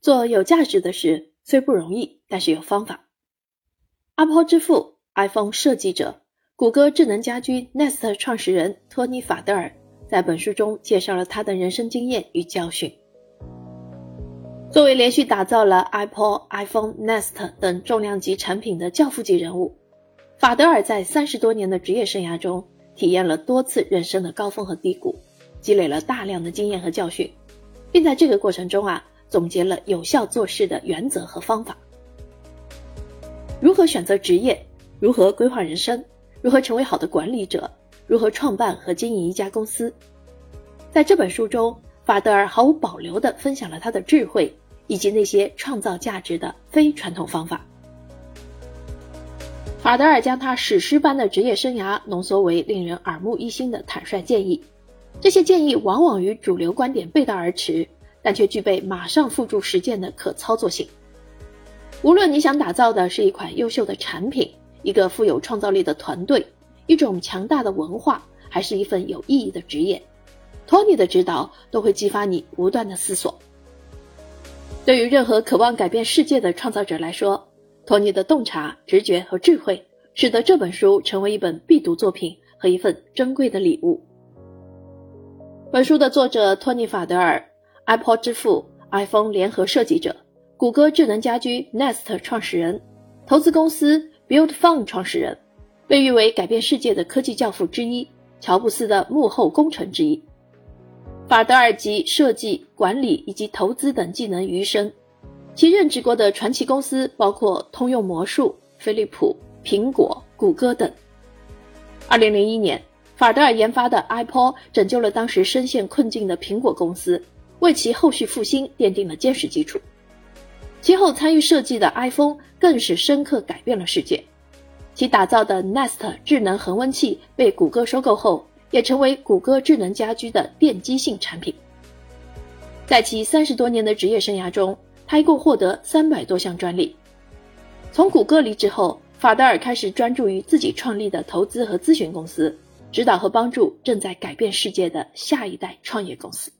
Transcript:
做有价值的事虽不容易，但是有方法。Apple 之父、iPhone 设计者、谷歌智能家居 Nest 创始人托尼·法德尔在本书中介绍了他的人生经验与教训。作为连续打造了 Apple、iPhone、Nest 等重量级产品的教父级人物，法德尔在三十多年的职业生涯中，体验了多次人生的高峰和低谷，积累了大量的经验和教训，并在这个过程中啊。总结了有效做事的原则和方法，如何选择职业，如何规划人生，如何成为好的管理者，如何创办和经营一家公司。在这本书中，法德尔毫无保留地分享了他的智慧以及那些创造价值的非传统方法。法德尔将他史诗般的职业生涯浓缩为令人耳目一新的坦率建议，这些建议往往与主流观点背道而驰。但却具备马上付诸实践的可操作性。无论你想打造的是一款优秀的产品、一个富有创造力的团队、一种强大的文化，还是一份有意义的职业，托尼的指导都会激发你不断的思索。对于任何渴望改变世界的创造者来说，托尼的洞察、直觉和智慧，使得这本书成为一本必读作品和一份珍贵的礼物。本书的作者托尼·法德尔。Apple 之父、iPhone 联合设计者、谷歌智能家居 Nest 创始人、投资公司 Build Fund 创始人，被誉为改变世界的科技教父之一，乔布斯的幕后功臣之一。法德尔集设计、管理以及投资等技能于一身，其任职过的传奇公司包括通用魔术、飞利浦、苹果、谷歌等。2001年，法德尔研发的 iPod 拯救了当时深陷困境的苹果公司。为其后续复兴奠定了坚实基础。其后参与设计的 iPhone 更是深刻改变了世界。其打造的 Nest 智能恒温器被谷歌收购后，也成为谷歌智能家居的奠基性产品。在其三十多年的职业生涯中，他一共获得三百多项专利。从谷歌离职后，法德尔开始专注于自己创立的投资和咨询公司，指导和帮助正在改变世界的下一代创业公司。